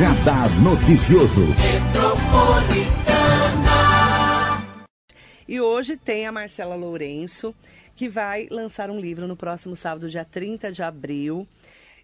Radar Noticioso. E hoje tem a Marcela Lourenço, que vai lançar um livro no próximo sábado, dia 30 de abril.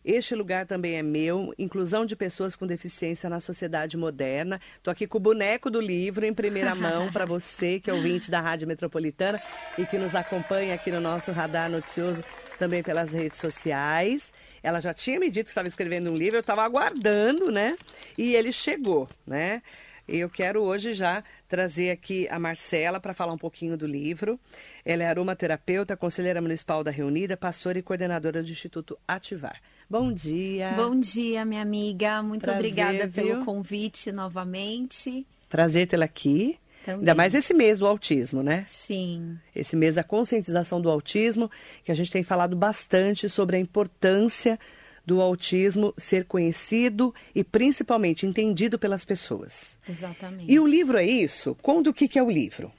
Este lugar também é meu, inclusão de pessoas com deficiência na sociedade moderna. Estou aqui com o boneco do livro em primeira mão para você, que é ouvinte da Rádio Metropolitana e que nos acompanha aqui no nosso radar noticioso também pelas redes sociais. Ela já tinha me dito que estava escrevendo um livro, eu estava aguardando, né? E ele chegou, né? Eu quero hoje já trazer aqui a Marcela para falar um pouquinho do livro. Ela é aromaterapeuta, conselheira municipal da Reunida, pastora e coordenadora do Instituto Ativar. Bom dia. Bom dia, minha amiga. Muito Prazer, obrigada viu? pelo convite novamente. Prazer tê-la aqui. Também. Ainda mais esse mês do autismo, né? Sim, Esse mês da conscientização do autismo, que a gente tem falado bastante sobre a importância do autismo ser conhecido e principalmente entendido pelas pessoas. exatamente. E o livro é isso? Conta o que, que é o livro.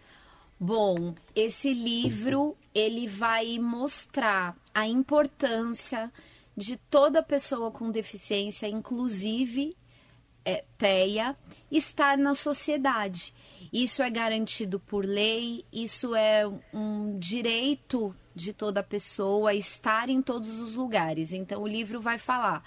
Bom, esse livro ele vai mostrar a importância de toda pessoa com deficiência, inclusive é, TEA, estar na sociedade. Isso é garantido por lei, isso é um direito de toda pessoa estar em todos os lugares. Então o livro vai falar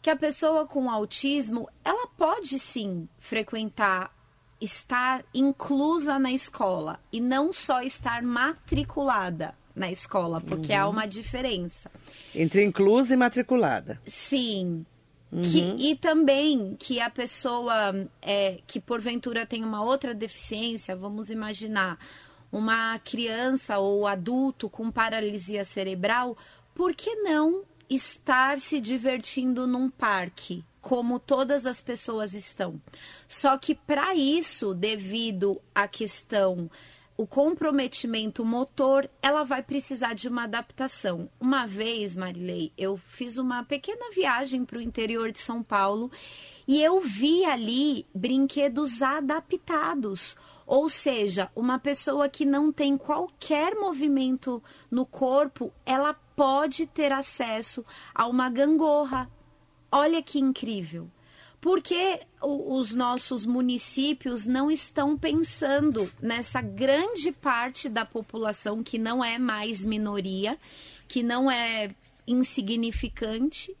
que a pessoa com autismo, ela pode sim frequentar estar inclusa na escola e não só estar matriculada na escola, porque há uma diferença. Entre inclusa e matriculada. Sim. Que- e também que a pessoa é, que porventura tem uma outra deficiência, vamos imaginar uma criança ou adulto com paralisia cerebral, por que não estar se divertindo num parque? Como todas as pessoas estão. Só que para isso, devido à questão o comprometimento motor, ela vai precisar de uma adaptação. Uma vez, Marilei, eu fiz uma pequena viagem para o interior de São Paulo e eu vi ali brinquedos adaptados. Ou seja, uma pessoa que não tem qualquer movimento no corpo, ela pode ter acesso a uma gangorra. Olha que incrível. Porque os nossos municípios não estão pensando nessa grande parte da população que não é mais minoria, que não é insignificante,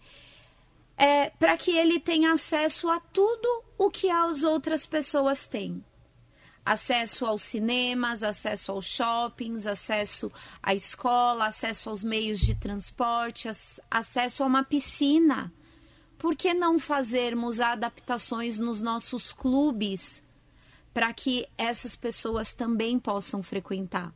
é, para que ele tenha acesso a tudo o que as outras pessoas têm acesso aos cinemas, acesso aos shoppings, acesso à escola, acesso aos meios de transporte, ac- acesso a uma piscina. Por que não fazermos adaptações nos nossos clubes para que essas pessoas também possam frequentar?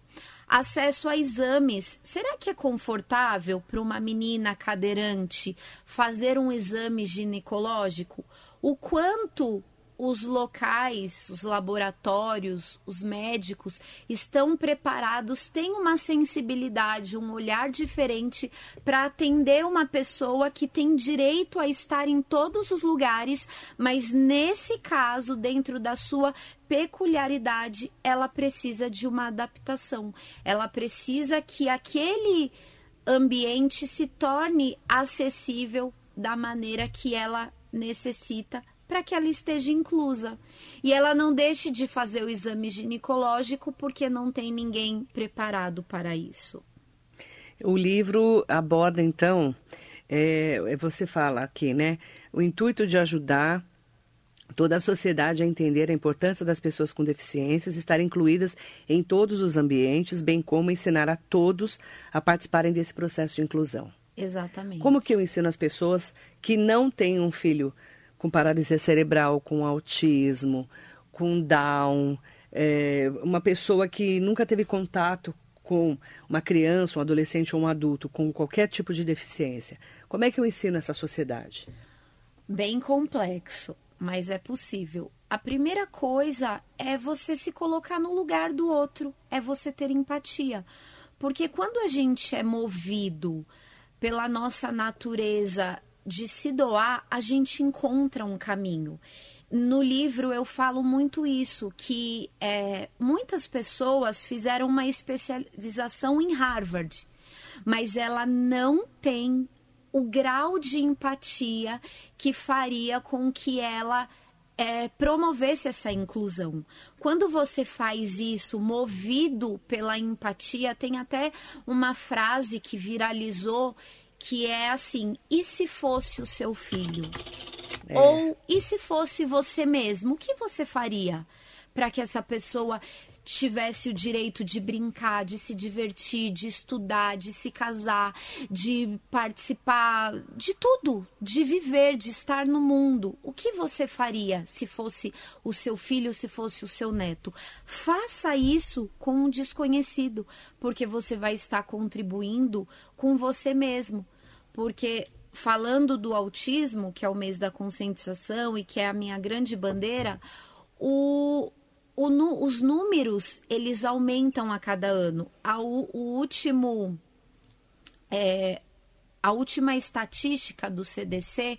Acesso a exames. Será que é confortável para uma menina cadeirante fazer um exame ginecológico? O quanto os locais, os laboratórios, os médicos estão preparados, têm uma sensibilidade, um olhar diferente para atender uma pessoa que tem direito a estar em todos os lugares, mas nesse caso, dentro da sua peculiaridade, ela precisa de uma adaptação. Ela precisa que aquele ambiente se torne acessível da maneira que ela necessita para que ela esteja inclusa. E ela não deixe de fazer o exame ginecológico porque não tem ninguém preparado para isso. O livro aborda, então, é, você fala aqui, né? O intuito de ajudar toda a sociedade a entender a importância das pessoas com deficiências estar incluídas em todos os ambientes, bem como ensinar a todos a participarem desse processo de inclusão. Exatamente. Como que eu ensino as pessoas que não têm um filho com paralisia cerebral, com autismo, com Down, é, uma pessoa que nunca teve contato com uma criança, um adolescente ou um adulto com qualquer tipo de deficiência? Como é que eu ensino essa sociedade? Bem complexo, mas é possível. A primeira coisa é você se colocar no lugar do outro, é você ter empatia. Porque quando a gente é movido pela nossa natureza de se doar, a gente encontra um caminho. No livro eu falo muito isso, que é, muitas pessoas fizeram uma especialização em Harvard, mas ela não tem o grau de empatia que faria com que ela é, promovesse essa inclusão. Quando você faz isso movido pela empatia, tem até uma frase que viralizou que é assim: e se fosse o seu filho? É. Ou e se fosse você mesmo? O que você faria para que essa pessoa tivesse o direito de brincar, de se divertir, de estudar, de se casar, de participar de tudo, de viver, de estar no mundo. O que você faria se fosse o seu filho, se fosse o seu neto? Faça isso com um desconhecido, porque você vai estar contribuindo com você mesmo. Porque falando do autismo, que é o mês da conscientização e que é a minha grande bandeira, o, o, os números eles aumentam a cada ano. O, o último, é, a última estatística do CDC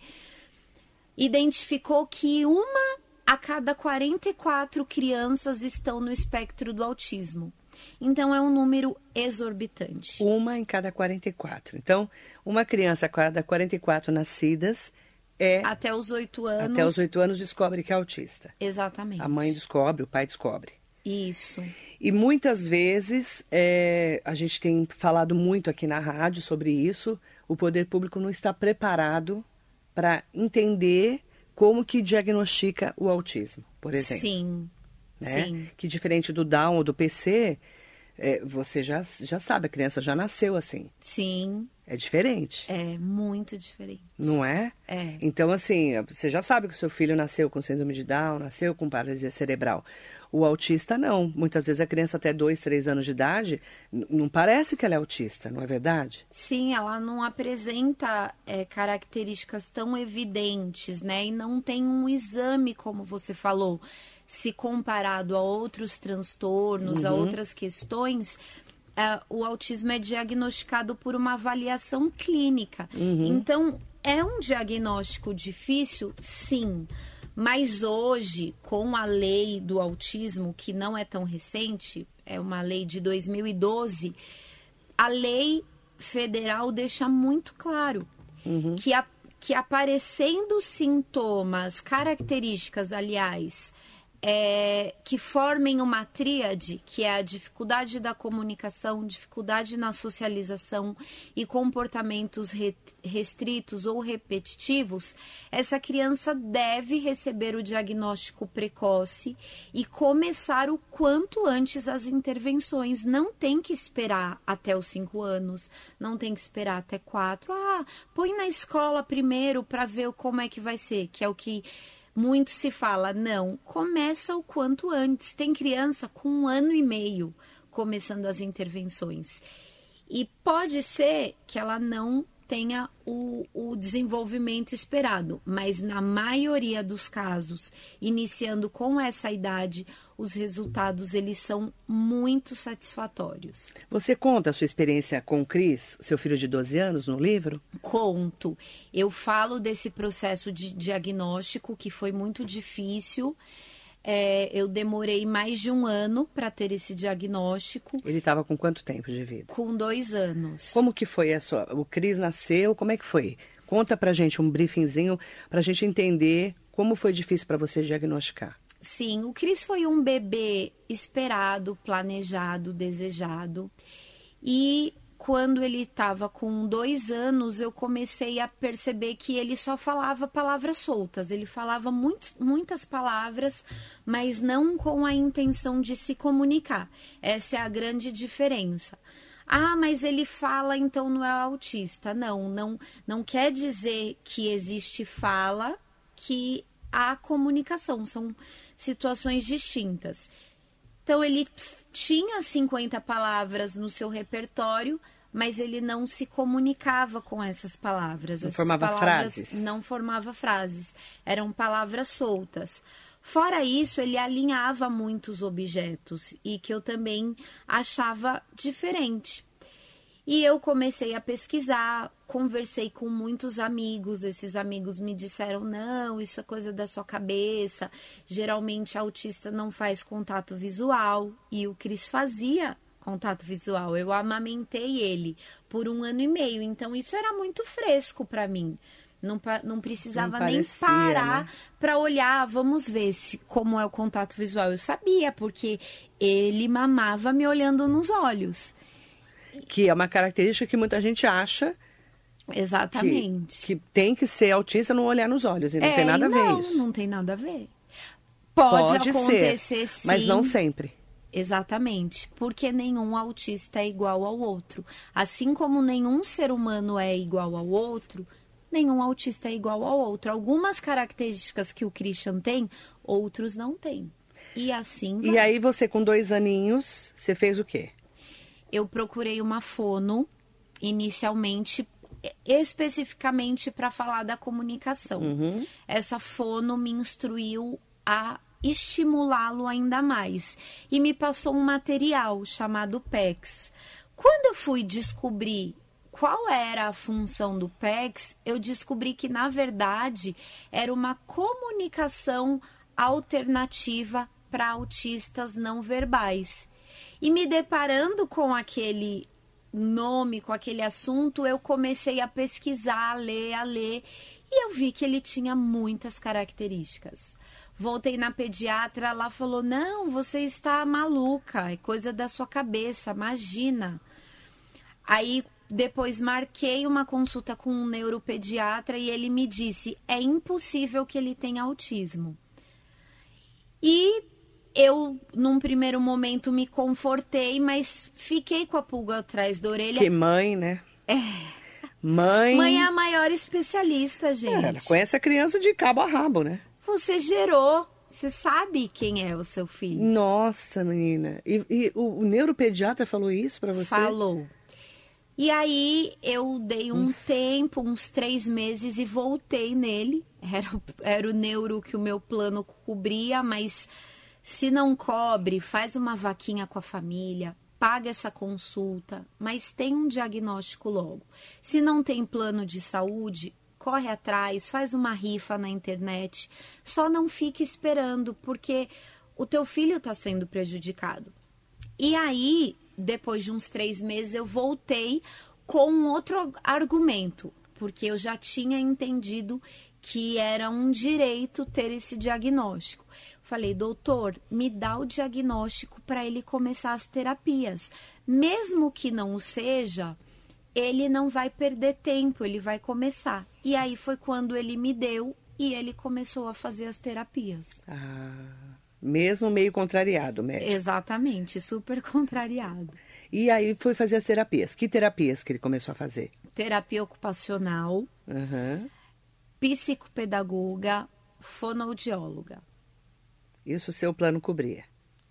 identificou que uma a cada 44 crianças estão no espectro do autismo. Então é um número exorbitante. Uma em cada 44. Então, uma criança a cada 44 nascidas é. Até os oito anos. Até os oito anos descobre que é autista. Exatamente. A mãe descobre, o pai descobre. Isso. E muitas vezes, é, a gente tem falado muito aqui na rádio sobre isso, o poder público não está preparado para entender como que diagnostica o autismo, por exemplo. Sim. Né? Sim. Que diferente do Down ou do PC, é, você já, já sabe, a criança já nasceu assim. Sim. É diferente. É muito diferente. Não é? É. Então, assim, você já sabe que o seu filho nasceu com síndrome de Down, nasceu com paralisia cerebral. O autista não. Muitas vezes a criança até dois, três anos de idade não parece que ela é autista, não é verdade? Sim, ela não apresenta é, características tão evidentes, né? E não tem um exame, como você falou, se comparado a outros transtornos, uhum. a outras questões é, o autismo é diagnosticado por uma avaliação clínica. Uhum. Então, é um diagnóstico difícil? Sim. Mas hoje, com a lei do autismo, que não é tão recente, é uma lei de 2012, a lei federal deixa muito claro uhum. que, a, que aparecendo sintomas, características, aliás, é, que formem uma tríade, que é a dificuldade da comunicação, dificuldade na socialização e comportamentos re, restritos ou repetitivos, essa criança deve receber o diagnóstico precoce e começar o quanto antes as intervenções. Não tem que esperar até os cinco anos, não tem que esperar até quatro. Ah, põe na escola primeiro para ver como é que vai ser, que é o que muito se fala, não, começa o quanto antes. Tem criança com um ano e meio começando as intervenções. E pode ser que ela não tenha o, o, desenvolvimento esperado, mas na maioria dos casos, iniciando com essa idade, os resultados eles são muito satisfatórios. Você conta a sua experiência com o Cris, seu filho de 12 anos, no livro? Conto. Eu falo desse processo de diagnóstico que foi muito difícil. É, eu demorei mais de um ano para ter esse diagnóstico. Ele estava com quanto tempo de vida? Com dois anos. Como que foi a sua... O Cris nasceu, como é que foi? Conta pra gente um briefingzinho pra gente entender como foi difícil para você diagnosticar. Sim, o Cris foi um bebê esperado, planejado, desejado. E quando ele estava com dois anos, eu comecei a perceber que ele só falava palavras soltas. Ele falava muitas palavras, mas não com a intenção de se comunicar. Essa é a grande diferença. Ah, mas ele fala, então não é autista. Não, não, não quer dizer que existe fala que há comunicação. São situações distintas. Então ele tinha 50 palavras no seu repertório, mas ele não se comunicava com essas palavras. Não essas formava palavras frases. Não formava frases. Eram palavras soltas. Fora isso, ele alinhava muitos objetos e que eu também achava diferente. E eu comecei a pesquisar, conversei com muitos amigos. Esses amigos me disseram: não, isso é coisa da sua cabeça. Geralmente, autista não faz contato visual. E o Cris fazia contato visual. Eu amamentei ele por um ano e meio, então isso era muito fresco para mim. Não, não precisava não parecia, nem parar né? para olhar, vamos ver se, como é o contato visual. Eu sabia, porque ele mamava me olhando nos olhos. Que é uma característica que muita gente acha Exatamente. Que, que, tem que ser autista não olhar nos olhos. E não é, tem nada a ver não, isso. Não tem nada a ver. Pode, Pode acontecer ser, sim. Mas não sempre. Exatamente, porque nenhum autista é igual ao outro. Assim como nenhum ser humano é igual ao outro, nenhum autista é igual ao outro. Algumas características que o Christian tem, outros não têm. E assim vai. E aí você, com dois aninhos, você fez o quê? Eu procurei uma fono, inicialmente, especificamente para falar da comunicação. Uhum. Essa fono me instruiu a estimulá-lo ainda mais. E me passou um material chamado PEX. Quando eu fui descobrir qual era a função do PEX, eu descobri que, na verdade, era uma comunicação alternativa para autistas não verbais. E me deparando com aquele nome, com aquele assunto, eu comecei a pesquisar, a ler, a ler, e eu vi que ele tinha muitas características. Voltei na pediatra, ela falou: Não, você está maluca, é coisa da sua cabeça, imagina. Aí depois marquei uma consulta com um neuropediatra e ele me disse: é impossível que ele tenha autismo. E eu, num primeiro momento, me confortei, mas fiquei com a pulga atrás da orelha. Que mãe, né? É. Mãe. Mãe é a maior especialista, gente. É, ela conhece a criança de cabo a rabo, né? Você gerou. Você sabe quem é o seu filho. Nossa, menina. E, e o, o, neuropediatra falou isso para você? Falou. E aí eu dei um Uf. tempo, uns três meses, e voltei nele. Era, era o neuro que o meu plano cobria, mas se não cobre, faz uma vaquinha com a família, paga essa consulta, mas tem um diagnóstico logo. Se não tem plano de saúde, corre atrás, faz uma rifa na internet. Só não fique esperando, porque o teu filho está sendo prejudicado. E aí, depois de uns três meses, eu voltei com outro argumento, porque eu já tinha entendido que era um direito ter esse diagnóstico. Falei, doutor, me dá o diagnóstico para ele começar as terapias. Mesmo que não o seja, ele não vai perder tempo, ele vai começar. E aí foi quando ele me deu e ele começou a fazer as terapias. Ah, mesmo meio contrariado, médico. Exatamente, super contrariado. E aí foi fazer as terapias. Que terapias que ele começou a fazer? Terapia ocupacional, uhum. psicopedagoga, fonoaudióloga. Isso o seu plano cobria?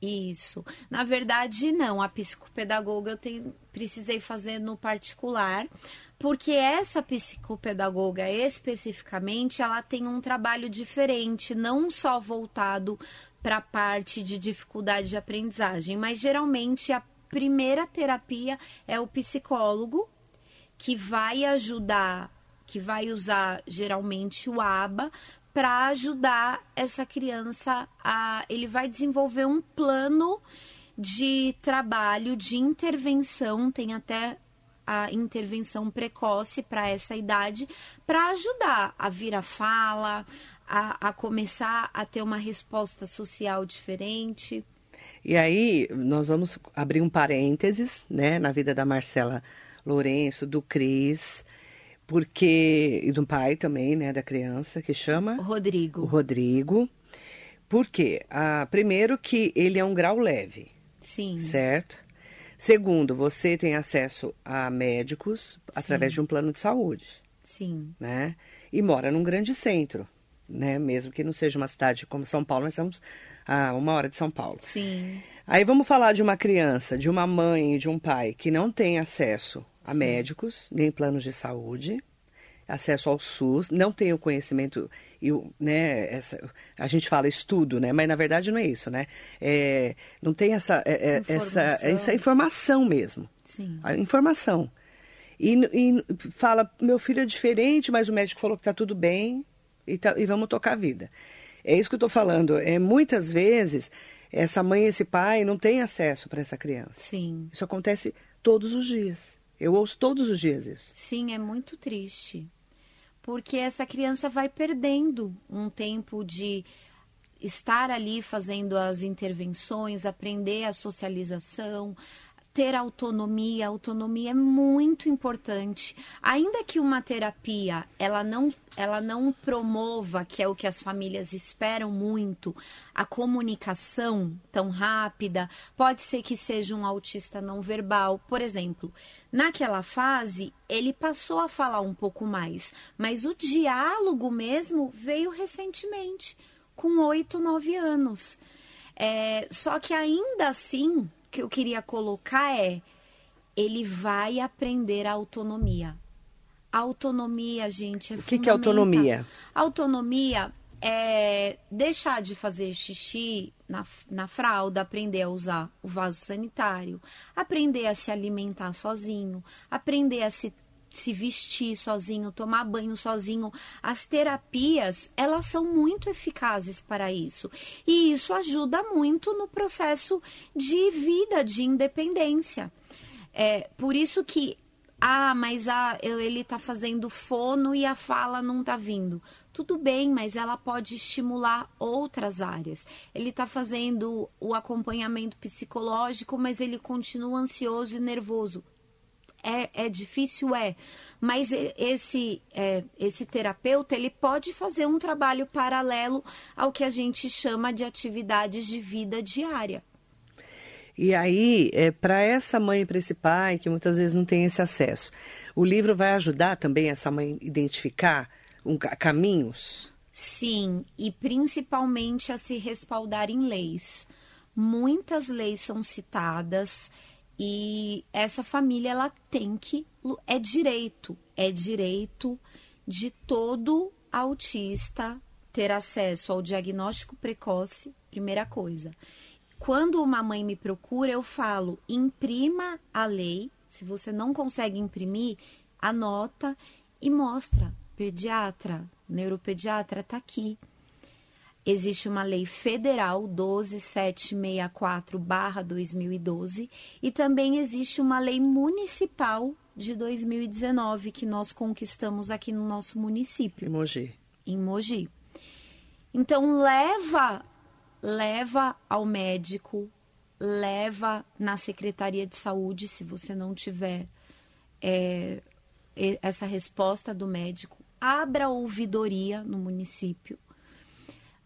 Isso. Na verdade, não. A psicopedagoga eu tenho, precisei fazer no particular, porque essa psicopedagoga especificamente, ela tem um trabalho diferente, não só voltado para a parte de dificuldade de aprendizagem, mas geralmente a primeira terapia é o psicólogo que vai ajudar, que vai usar geralmente o ABA para ajudar essa criança a. Ele vai desenvolver um plano de trabalho, de intervenção, tem até a intervenção precoce para essa idade, para ajudar a vir a fala, a, a começar a ter uma resposta social diferente. E aí, nós vamos abrir um parênteses, né, na vida da Marcela Lourenço, do Cris, porque e do pai também, né, da criança que chama Rodrigo. O Rodrigo. Porque ah, primeiro que ele é um grau leve. Sim. Certo? Segundo, você tem acesso a médicos Sim. através de um plano de saúde. Sim. Né? E mora num grande centro, né? Mesmo que não seja uma cidade como São Paulo, nós estamos a uma hora de São Paulo. Sim. Aí vamos falar de uma criança, de uma mãe e de um pai que não tem acesso a Sim. médicos, nem planos de saúde, acesso ao SUS, não tem o conhecimento, e né, essa, a gente fala estudo, né, mas na verdade não é isso, né? É, não tem essa, é, é essa, essa informação mesmo. Sim. A informação. E, e, fala, meu filho é diferente, mas o médico falou que está tudo bem e, tá, e vamos tocar a vida. É isso que eu estou falando. É, muitas vezes essa mãe, esse pai não tem acesso para essa criança. Sim. Isso acontece todos os dias. Eu ouço todos os dias isso. Sim, é muito triste. Porque essa criança vai perdendo um tempo de estar ali fazendo as intervenções, aprender a socialização, ter autonomia. Autonomia é muito importante. Ainda que uma terapia ela não, ela não promova, que é o que as famílias esperam muito, a comunicação tão rápida, pode ser que seja um autista não verbal. Por exemplo, naquela fase, ele passou a falar um pouco mais, mas o diálogo mesmo veio recentemente, com oito, nove anos. É, só que ainda assim, que eu queria colocar é ele vai aprender a autonomia. A autonomia, gente, é O que, que é autonomia? Autonomia é deixar de fazer xixi na, na fralda, aprender a usar o vaso sanitário, aprender a se alimentar sozinho, aprender a se se vestir sozinho, tomar banho sozinho. As terapias, elas são muito eficazes para isso. E isso ajuda muito no processo de vida, de independência. É, por isso que, ah, mas a, ele está fazendo fono e a fala não está vindo. Tudo bem, mas ela pode estimular outras áreas. Ele está fazendo o acompanhamento psicológico, mas ele continua ansioso e nervoso é, é difícil, é. Mas esse, é, esse terapeuta, ele pode fazer um trabalho paralelo ao que a gente chama de atividades de vida diária. E aí, é, para essa mãe e para esse pai, que muitas vezes não tem esse acesso, o livro vai ajudar também essa mãe a identificar um, caminhos? Sim, e principalmente a se respaldar em leis. Muitas leis são citadas e essa família ela tem que é direito, é direito de todo autista ter acesso ao diagnóstico precoce, primeira coisa. Quando uma mãe me procura, eu falo: imprima a lei. Se você não consegue imprimir, anota e mostra. Pediatra, neuropediatra, está aqui existe uma lei federal 12764/2012 e também existe uma lei municipal de 2019 que nós conquistamos aqui no nosso município. Em Mogi. Em Mogi. Então leva leva ao médico, leva na Secretaria de Saúde, se você não tiver é, essa resposta do médico, abra a ouvidoria no município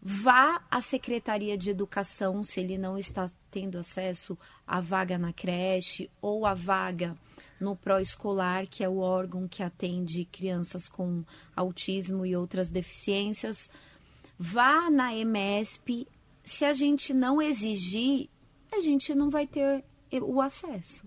vá à Secretaria de Educação se ele não está tendo acesso à vaga na creche ou à vaga no pró-escolar, que é o órgão que atende crianças com autismo e outras deficiências. Vá na EMESP. Se a gente não exigir, a gente não vai ter o acesso.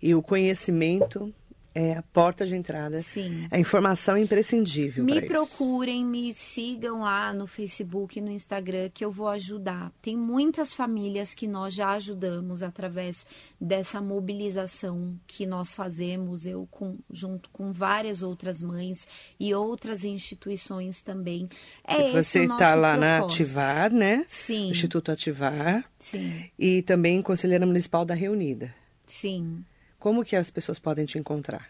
E o conhecimento é a porta de entrada. Sim. A informação é imprescindível. Me procurem, me sigam lá no Facebook, no Instagram, que eu vou ajudar. Tem muitas famílias que nós já ajudamos através dessa mobilização que nós fazemos, eu com, junto com várias outras mães e outras instituições também. É Você está lá propósito. na Ativar, né? Sim. Instituto Ativar. Sim. E também Conselheira Municipal da Reunida. Sim. Como que as pessoas podem te encontrar?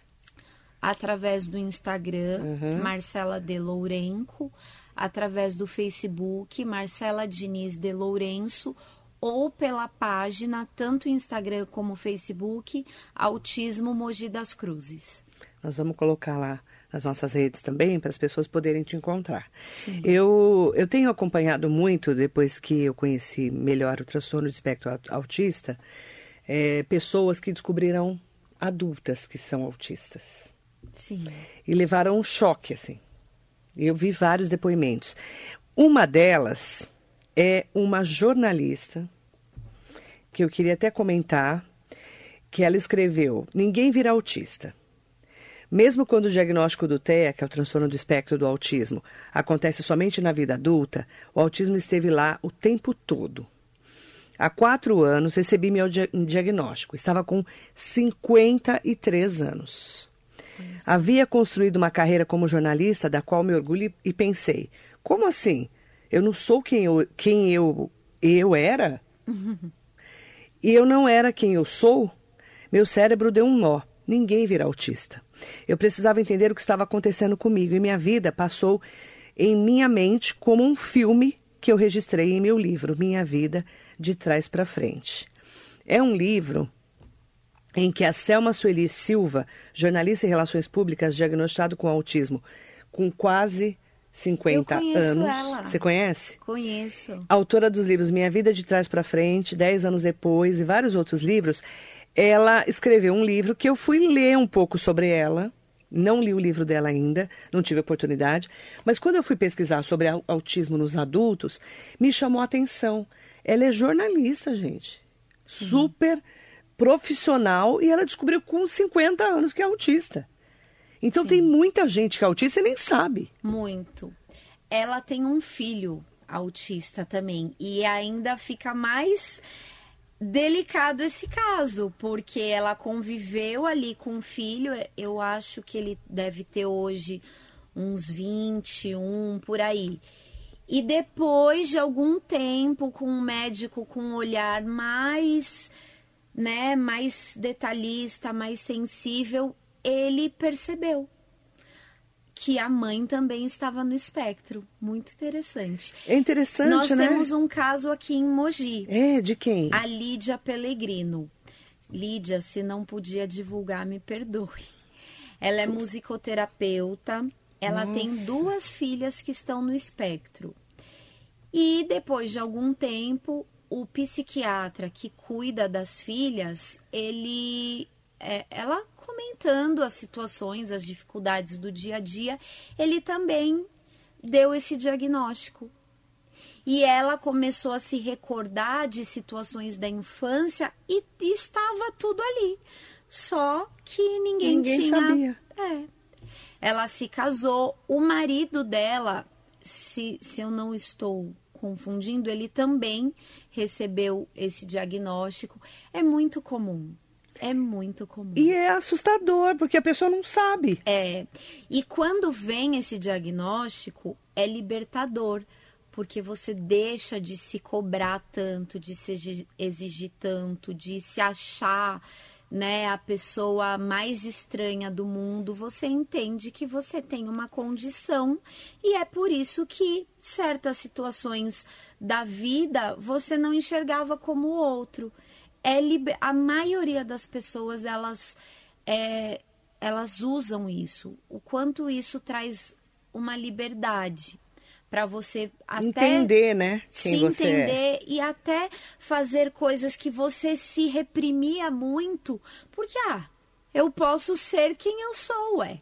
Através do Instagram, uhum. Marcela de Lourenco, através do Facebook, Marcela Diniz de Lourenço, ou pela página, tanto Instagram como Facebook, Autismo Mogi das Cruzes. Nós vamos colocar lá nas nossas redes também, para as pessoas poderem te encontrar. Sim. Eu, eu tenho acompanhado muito, depois que eu conheci melhor o transtorno de espectro autista, é, pessoas que descobriram adultas que são autistas. Sim. E levaram um choque, assim. Eu vi vários depoimentos. Uma delas é uma jornalista, que eu queria até comentar, que ela escreveu: Ninguém vira autista. Mesmo quando o diagnóstico do TEA, que é o transtorno do espectro do autismo, acontece somente na vida adulta, o autismo esteve lá o tempo todo. Há quatro anos recebi meu diagnóstico. Estava com 53 anos. Isso. Havia construído uma carreira como jornalista, da qual me orgulho e pensei: como assim? Eu não sou quem eu, quem eu, eu era? E eu não era quem eu sou, meu cérebro deu um nó. Ninguém vira autista. Eu precisava entender o que estava acontecendo comigo e minha vida passou em minha mente como um filme que eu registrei em meu livro, Minha Vida de Trás para Frente. É um livro em que a Selma Sueli Silva, jornalista em relações públicas, diagnosticado com autismo, com quase 50 anos. Ela. Você conhece? Conheço. Autora dos livros Minha Vida de Trás para Frente, 10 anos depois e vários outros livros. Ela escreveu um livro que eu fui ler um pouco sobre ela. Não li o livro dela ainda, não tive oportunidade. Mas quando eu fui pesquisar sobre autismo nos adultos, me chamou a atenção. Ela é jornalista, gente. Super profissional e ela descobriu com 50 anos que é autista. Então Sim. tem muita gente que é autista e nem sabe. Muito. Ela tem um filho autista também e ainda fica mais delicado esse caso, porque ela conviveu ali com o filho, eu acho que ele deve ter hoje uns 21 por aí. E depois de algum tempo com um médico com um olhar mais, né, mais detalhista, mais sensível, ele percebeu que a mãe também estava no espectro. Muito interessante. É interessante, Nós né? temos um caso aqui em Mogi. É, de quem? A Lídia Pellegrino. Lídia, se não podia divulgar, me perdoe. Ela é musicoterapeuta. Ela Nossa. tem duas filhas que estão no espectro. E depois de algum tempo, o psiquiatra que cuida das filhas, ele é, ela comentando as situações, as dificuldades do dia a dia, ele também deu esse diagnóstico. E ela começou a se recordar de situações da infância e, estava tudo ali. Só que ninguém, ninguém tinha. Sabia. É. Ela se casou, o marido dela, se, se eu não estou confundindo, ele também recebeu esse diagnóstico. É muito comum. É muito comum. E é assustador, porque a pessoa não sabe. É. E quando vem esse diagnóstico, é libertador, porque você deixa de se cobrar tanto, de se exigir tanto, de se achar né, a pessoa mais estranha do mundo, você entende que você tem uma condição e é por isso que certas situações da vida você não enxergava como outro é liber... a maioria das pessoas elas é, elas usam isso. O quanto isso traz uma liberdade para você até entender, né? Quem se é. entender é. e até fazer coisas que você se reprimia muito, porque ah, eu posso ser quem eu sou, ué.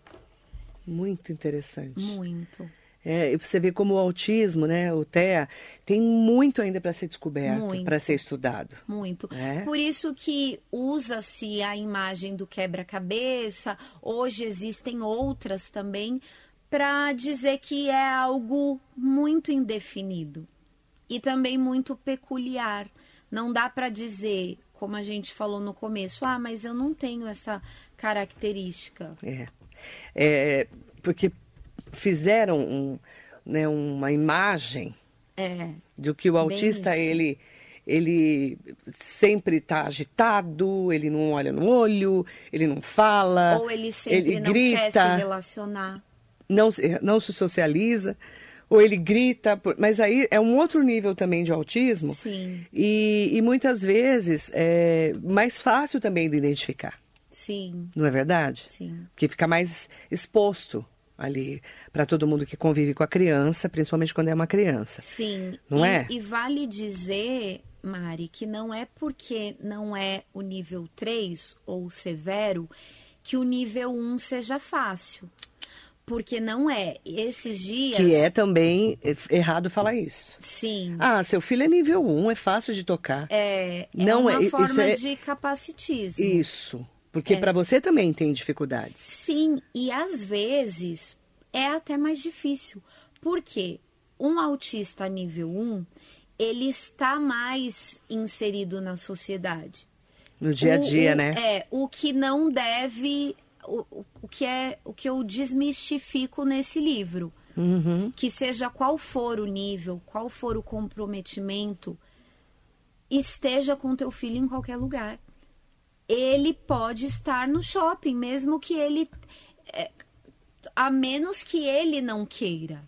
Muito interessante. Muito. É, você vê como o autismo, né, o TEA, tem muito ainda para ser descoberto, para ser estudado. Muito. É? Por isso que usa-se a imagem do quebra-cabeça. Hoje existem outras também para dizer que é algo muito indefinido e também muito peculiar. Não dá para dizer, como a gente falou no começo, ah, mas eu não tenho essa característica. É. é porque fizeram um, né, uma imagem é, de que o autista ele ele sempre está agitado, ele não olha no olho, ele não fala, ou ele sempre ele não grita, quer se relacionar, não não se socializa, ou ele grita, mas aí é um outro nível também de autismo. Sim. E, e muitas vezes é mais fácil também de identificar. Sim. Não é verdade? Sim. Porque fica mais exposto ali para todo mundo que convive com a criança, principalmente quando é uma criança. Sim. Não e, é? E vale dizer, Mari, que não é porque não é o nível 3 ou severo que o nível 1 seja fácil. Porque não é. Esses dias. Que é também errado falar isso. Sim. Ah, seu filho é nível 1, é fácil de tocar. É, é não uma é, forma é... de capacitismo. Isso. Porque é. para você também tem dificuldades. Sim, e às vezes é até mais difícil. Porque um autista nível 1, ele está mais inserido na sociedade. No dia a dia, o, né? É, o que não deve. O, o, que é o que eu desmistifico nesse livro. Uhum. Que seja qual for o nível, qual for o comprometimento, esteja com teu filho em qualquer lugar. Ele pode estar no shopping, mesmo que ele. É, a menos que ele não queira.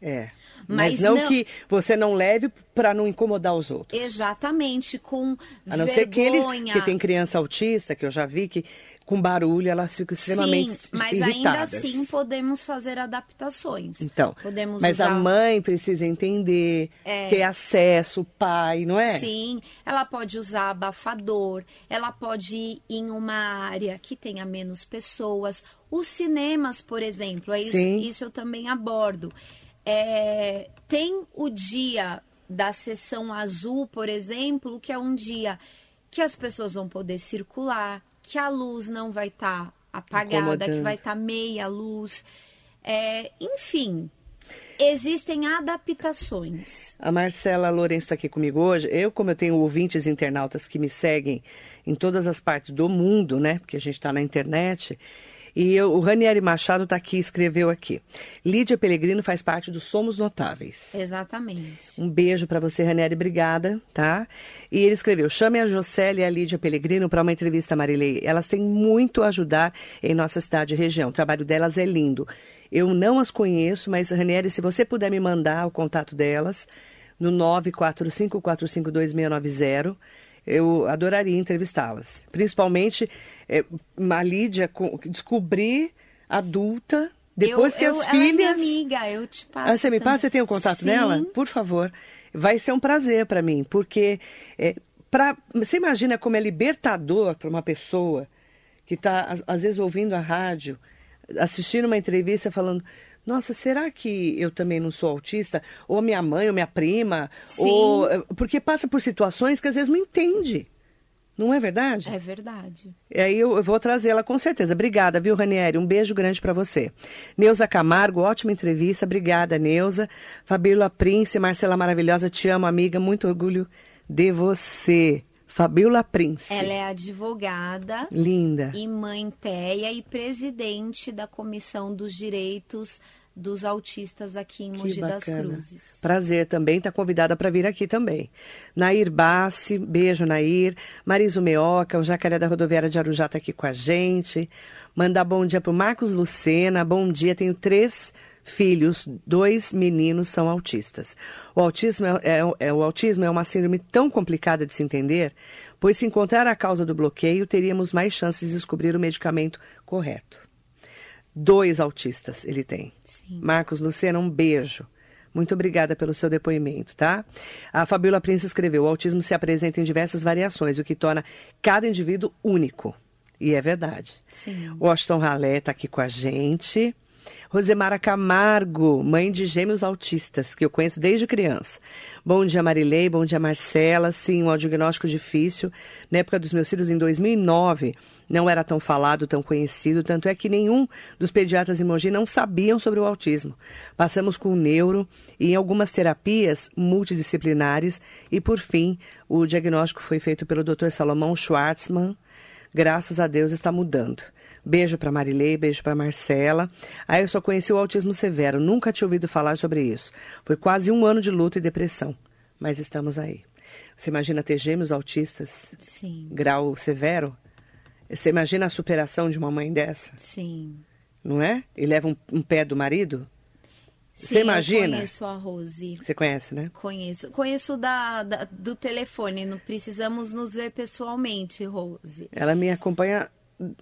É. Mas, Mas não, não, que você não leve para não incomodar os outros. Exatamente, com A não vergonha. ser que ele, que tem criança autista, que eu já vi que com barulho elas ficam extremamente Sim, mas irritadas. ainda assim podemos fazer adaptações. Então, podemos mas usar... a mãe precisa entender, é... ter acesso, o pai, não é? Sim, ela pode usar abafador, ela pode ir em uma área que tenha menos pessoas. Os cinemas, por exemplo, é isso, isso eu também abordo. É, tem o dia da sessão azul, por exemplo, que é um dia que as pessoas vão poder circular, que a luz não vai estar tá apagada, que vai estar tá meia luz. É, enfim, existem adaptações. A Marcela Lourenço está aqui comigo hoje. Eu, como eu tenho ouvintes internautas que me seguem em todas as partes do mundo, né? Porque a gente está na internet. E eu, o Ranieri Machado está aqui, escreveu aqui. Lídia Pellegrino faz parte do Somos Notáveis. Exatamente. Um beijo para você, Ranieri, obrigada, tá? E ele escreveu: chame a Jocely e a Lídia Pellegrino para uma entrevista, Marilei. Elas têm muito a ajudar em nossa cidade e região. O trabalho delas é lindo. Eu não as conheço, mas, Ranieri, se você puder me mandar o contato delas no 945452690, eu adoraria entrevistá-las. Principalmente é, a Lídia descobrir adulta, depois eu, que eu, as filhas. Ela é minha amiga, eu te passo. Ah, você me passa? Você tem o contato Sim. dela? Por favor. Vai ser um prazer para mim, porque é, pra, você imagina como é libertador para uma pessoa que está, às vezes, ouvindo a rádio, assistindo uma entrevista falando. Nossa, será que eu também não sou autista? Ou minha mãe, ou minha prima? Sim. Ou, porque passa por situações que às vezes não entende. Não é verdade? É verdade. E aí eu, eu vou trazê-la com certeza. Obrigada, viu, Ranieri? Um beijo grande para você. Neuza Camargo, ótima entrevista. Obrigada, Neuza. Fabíola Prince, Marcela Maravilhosa, te amo, amiga. Muito orgulho de você. Fabiola Prince. Ela é advogada. Linda. E mãe Teia e presidente da Comissão dos Direitos dos autistas aqui em Mogi das Cruzes. Prazer também, está convidada para vir aqui também. Nair Bassi, beijo Nair. Mariso Meoca, o Jacaré da Rodoviária de Arujá está aqui com a gente. Mandar bom dia para o Marcos Lucena. Bom dia, tenho três filhos, dois meninos são autistas. O autismo é, é, é, o autismo é uma síndrome tão complicada de se entender, pois se encontrar a causa do bloqueio, teríamos mais chances de descobrir o medicamento correto. Dois autistas ele tem. Sim. Marcos Lucena, um beijo. Muito obrigada pelo seu depoimento, tá? A Fabiola Prince escreveu: o autismo se apresenta em diversas variações, o que torna cada indivíduo único. E é verdade. Sim. Washington Ralé está aqui com a gente. Rosemara Camargo, mãe de gêmeos autistas, que eu conheço desde criança. Bom dia, Marilei. Bom dia, Marcela. Sim, um diagnóstico difícil. Na época dos meus filhos, em 2009, não era tão falado, tão conhecido. Tanto é que nenhum dos pediatras em Mogi não sabiam sobre o autismo. Passamos com o neuro e em algumas terapias multidisciplinares. E, por fim, o diagnóstico foi feito pelo Dr. Salomão Schwartzman. Graças a Deus está mudando. Beijo para Marilei, beijo para Marcela. Aí eu só conheci o autismo severo, nunca tinha ouvido falar sobre isso. Foi quase um ano de luta e depressão, mas estamos aí. Você imagina ter gêmeos autistas? Sim. Grau severo? Você imagina a superação de uma mãe dessa? Sim. Não é? E leva um, um pé do marido? Sim, Você imagina? Eu conheço a Rose. Você conhece, né? Conheço. Conheço da, da, do telefone. Não precisamos nos ver pessoalmente, Rose. Ela me acompanha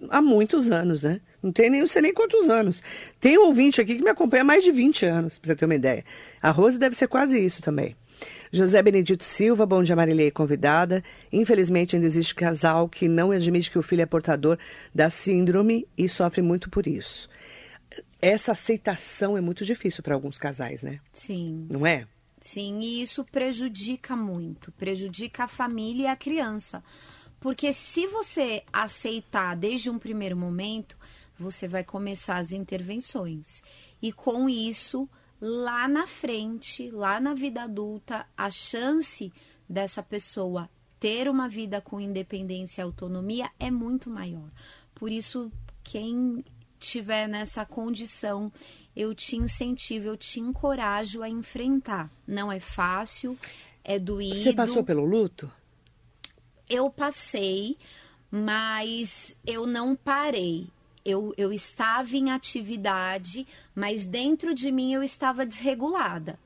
há muitos anos, né? Não tem nem, não sei nem quantos anos. Tem um ouvinte aqui que me acompanha há mais de 20 anos, pra você ter uma ideia. A Rose deve ser quase isso também. José Benedito Silva, bom dia Marilei, convidada. Infelizmente ainda existe casal que não admite que o filho é portador da síndrome e sofre muito por isso. Essa aceitação é muito difícil para alguns casais, né? Sim. Não é? Sim, e isso prejudica muito, prejudica a família e a criança. Porque se você aceitar desde um primeiro momento, você vai começar as intervenções. E com isso, lá na frente, lá na vida adulta, a chance dessa pessoa ter uma vida com independência e autonomia é muito maior. Por isso, quem tiver nessa condição, eu te incentivo, eu te encorajo a enfrentar. Não é fácil, é doído. Você passou pelo luto? Eu passei, mas eu não parei. Eu, eu estava em atividade, mas dentro de mim eu estava desregulada.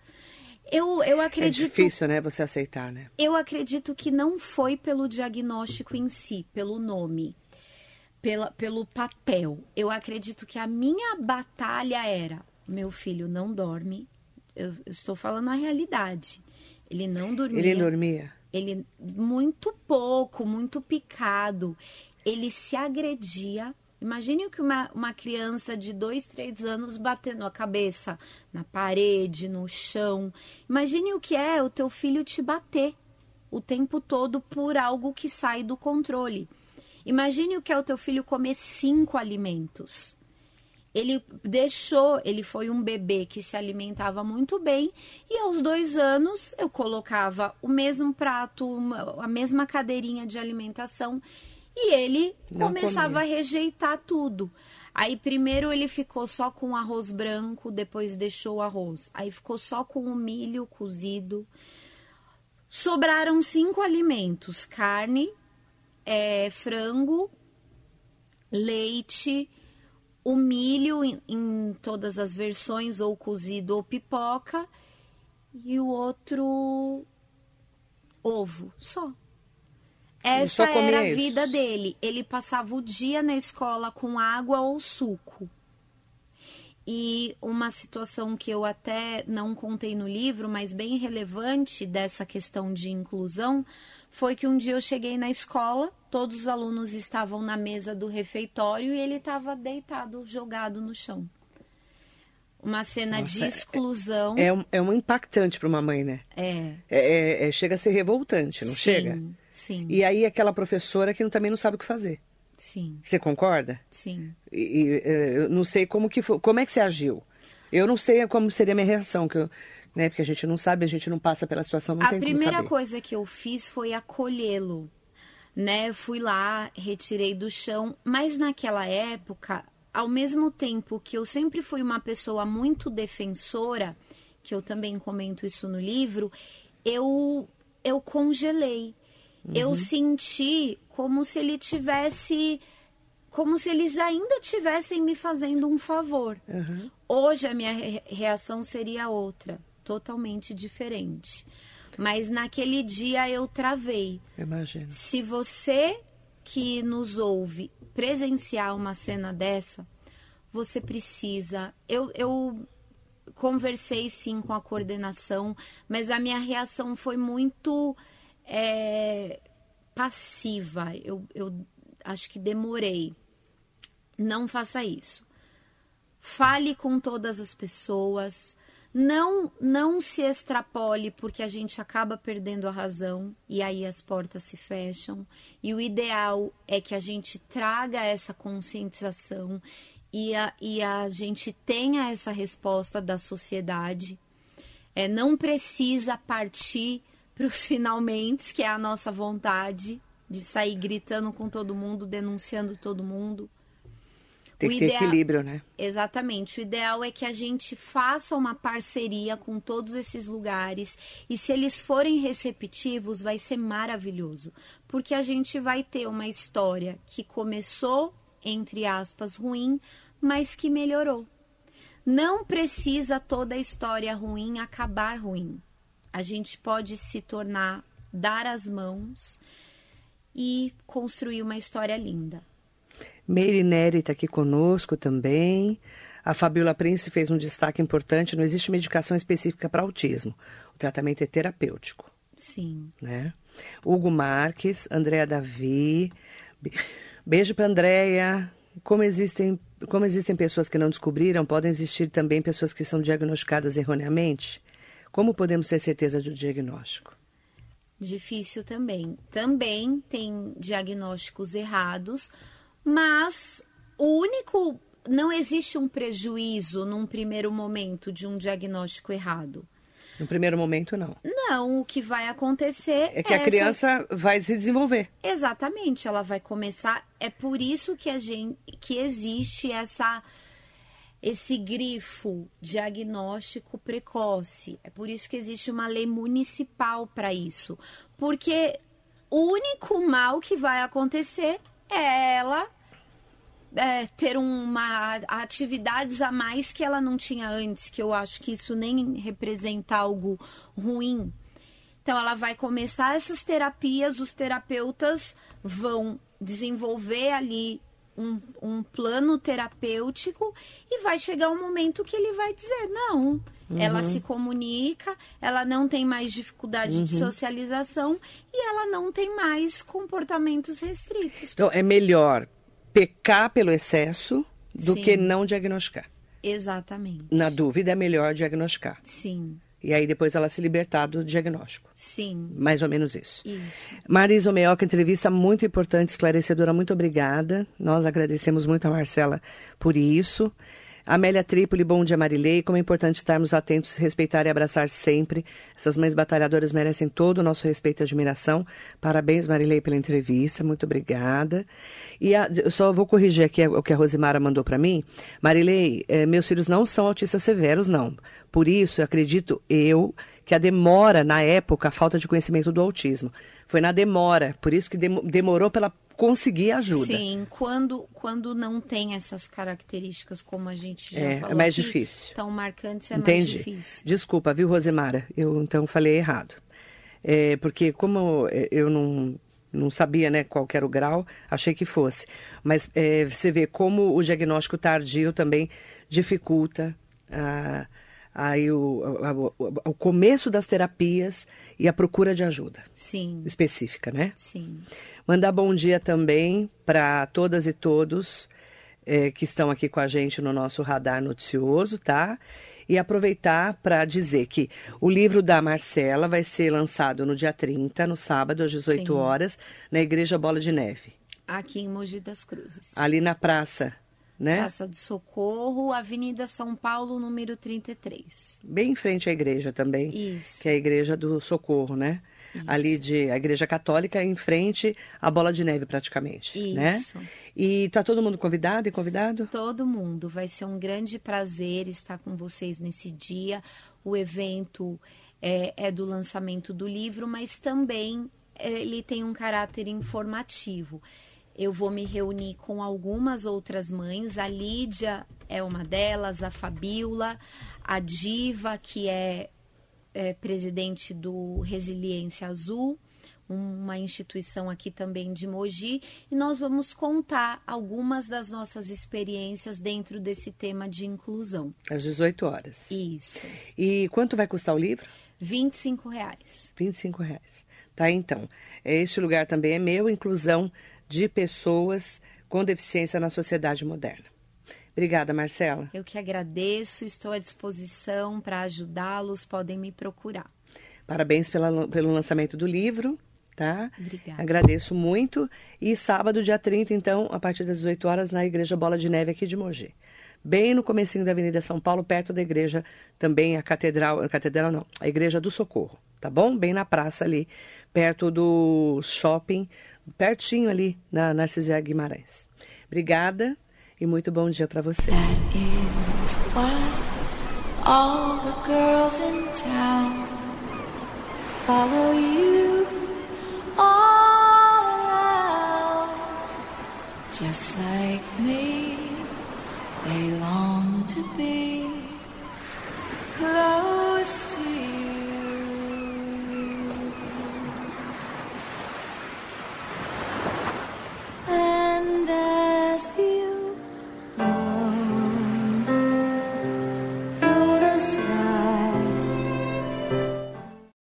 Eu, eu acredito. É difícil, né, você aceitar, né? Eu acredito que não foi pelo diagnóstico em si, pelo nome, pela, pelo papel. Eu acredito que a minha batalha era: meu filho não dorme. Eu, eu estou falando a realidade. Ele não dormia. Ele dormia? Ele muito pouco, muito picado. Ele se agredia Imagine o que uma, uma criança de dois, três anos batendo a cabeça na parede, no chão. Imagine o que é o teu filho te bater o tempo todo por algo que sai do controle. Imagine o que é o teu filho comer cinco alimentos. Ele deixou, ele foi um bebê que se alimentava muito bem e aos dois anos eu colocava o mesmo prato, a mesma cadeirinha de alimentação e ele Não começava comia. a rejeitar tudo. Aí primeiro ele ficou só com arroz branco, depois deixou o arroz. Aí ficou só com o milho cozido. Sobraram cinco alimentos: carne, é, frango, leite, o milho em, em, todas as versões, ou cozido ou pipoca, e o outro ovo, só. Essa era a isso. vida dele. Ele passava o dia na escola com água ou suco. E uma situação que eu até não contei no livro, mas bem relevante dessa questão de inclusão, foi que um dia eu cheguei na escola, todos os alunos estavam na mesa do refeitório e ele estava deitado, jogado no chão. Uma cena Nossa, de é, exclusão. É, é, é um impactante para uma mãe, né? É. É, é. Chega a ser revoltante, não Sim. chega? Sim. E aí aquela professora que também não sabe o que fazer. Sim. Você concorda? Sim. E, e, eu não sei como que foi, como é que você agiu. Eu não sei como seria a minha reação, que eu, né, porque a gente não sabe, a gente não passa pela situação, não a tem como saber. A primeira coisa que eu fiz foi acolhê-lo, né? Fui lá, retirei do chão, mas naquela época, ao mesmo tempo que eu sempre fui uma pessoa muito defensora, que eu também comento isso no livro, eu eu congelei. Uhum. Eu senti como se ele tivesse. Como se eles ainda tivessem me fazendo um favor. Uhum. Hoje a minha re reação seria outra, totalmente diferente. Mas naquele dia eu travei. Imagina. Se você que nos ouve presenciar uma cena dessa, você precisa. Eu, eu conversei sim com a coordenação, mas a minha reação foi muito é, passiva. Eu, eu acho que demorei. Não faça isso. Fale com todas as pessoas. Não, não se extrapole porque a gente acaba perdendo a razão e aí as portas se fecham. E o ideal é que a gente traga essa conscientização e a, e a gente tenha essa resposta da sociedade. É, não precisa partir para os finalmente, que é a nossa vontade de sair gritando com todo mundo, denunciando todo mundo. Tem o que ideal... ter equilíbrio, né? Exatamente. O ideal é que a gente faça uma parceria com todos esses lugares e se eles forem receptivos, vai ser maravilhoso, porque a gente vai ter uma história que começou entre aspas ruim, mas que melhorou. Não precisa toda a história ruim acabar ruim a gente pode se tornar, dar as mãos e construir uma história linda. Meire Neri está aqui conosco também. A Fabiola Prince fez um destaque importante: não existe medicação específica para autismo. O tratamento é terapêutico. Sim. Né? Hugo Marques, Andréa Davi. Beijo para Andréia. Como existem, como existem pessoas que não descobriram, podem existir também pessoas que são diagnosticadas erroneamente? Como podemos ter certeza do diagnóstico? Difícil também. Também tem diagnósticos errados, mas o único. Não existe um prejuízo num primeiro momento de um diagnóstico errado. No primeiro momento, não. Não, o que vai acontecer é que é a criança essa... vai se desenvolver. Exatamente, ela vai começar. É por isso que a gente que existe essa esse grifo diagnóstico precoce. É por isso que existe uma lei municipal para isso. Porque O único mal que vai acontecer é ela é, ter uma atividades a mais que ela não tinha antes, que eu acho que isso nem representa algo ruim. Então ela vai começar essas terapias, os terapeutas vão desenvolver ali um, um plano terapêutico e vai chegar um momento que ele vai dizer não. Uhum. Ela se comunica, ela não tem mais dificuldade uhum. de socialização e ela não tem mais comportamentos restritos. Então é melhor pecar pelo excesso do Sim. que não diagnosticar. Exatamente. Na dúvida, é melhor diagnosticar. Sim. E aí depois ela se libertar do diagnóstico. Sim. Mais ou menos isso. Isso. Marisa Omeoca, entrevista muito importante, esclarecedora. Muito obrigada. Nós agradecemos muito a Marcela por isso. Amélia Trípoli, bom dia Marilei. Como é importante estarmos atentos, respeitar e abraçar sempre. Essas mães batalhadoras merecem todo o nosso respeito e admiração. Parabéns, Marilei, pela entrevista. Muito obrigada. E a, eu só vou corrigir aqui o que a Rosimara mandou para mim. Marilei, eh, meus filhos não são autistas severos, não. Por isso, acredito eu que a demora na época, a falta de conhecimento do autismo. Foi na demora, por isso que demorou para conseguir ajuda. Sim, quando, quando não tem essas características como a gente já é, falou. É mais aqui, difícil. Tão marcantes é Entendi. mais difícil. Desculpa, viu, Rosemara? Eu então falei errado. É, porque como eu não, não sabia né, qual era o grau, achei que fosse. Mas é, você vê como o diagnóstico tardio também dificulta a, aí o, o, o, começo das terapias e a procura de ajuda. Sim. Específica, né? Sim. Mandar bom dia também para todas e todos é, que estão aqui com a gente no nosso radar noticioso, tá? E aproveitar para dizer que o livro da Marcela vai ser lançado no dia 30, no sábado, às 18 Sim. horas, na Igreja Bola de Neve. Aqui em Mogi das Cruzes. Ali na praça, né? Praça do Socorro, Avenida São Paulo, número 33. Bem em frente à igreja também. Isso. Que é a Igreja do Socorro, né? Isso. ali de a Igreja Católica em frente à Bola de Neve praticamente, né? Isso. né? E tá todo mundo convidado e convidado? Todo mundo, vai ser um grande prazer estar com vocês nesse dia. O evento é, é do lançamento do livro, mas também é, ele tem um caráter informativo. Eu vou me reunir com algumas outras mães. A Lídia é uma delas, a Fabiola, a Diva, que é é, presidente do Resiliência Azul, uma instituição aqui também de Mogi, e nós vamos contar algumas das nossas experiências dentro desse tema de inclusão. Às 18 horas. Isso. E quanto vai custar o livro? 25 reais. 25 reais. Tá, então. Este lugar também é meu, inclusão de pessoas com deficiência na sociedade moderna. Obrigada, Marcela. Eu que agradeço, estou à disposição para ajudá-los, podem me procurar. Parabéns pela, pelo lançamento do livro, tá? Obrigada. Agradeço muito. E sábado, dia 30, então, a partir das 18 horas, na Igreja Bola de Neve aqui de Mogi. Bem no comecinho da Avenida São Paulo, perto da igreja, também a catedral, a catedral não, a Igreja do Socorro, tá bom? Bem na praça ali, perto do shopping, pertinho ali na Narcisia Guimarães. Obrigada e muito bom dia para você. Just like me, they long to be close.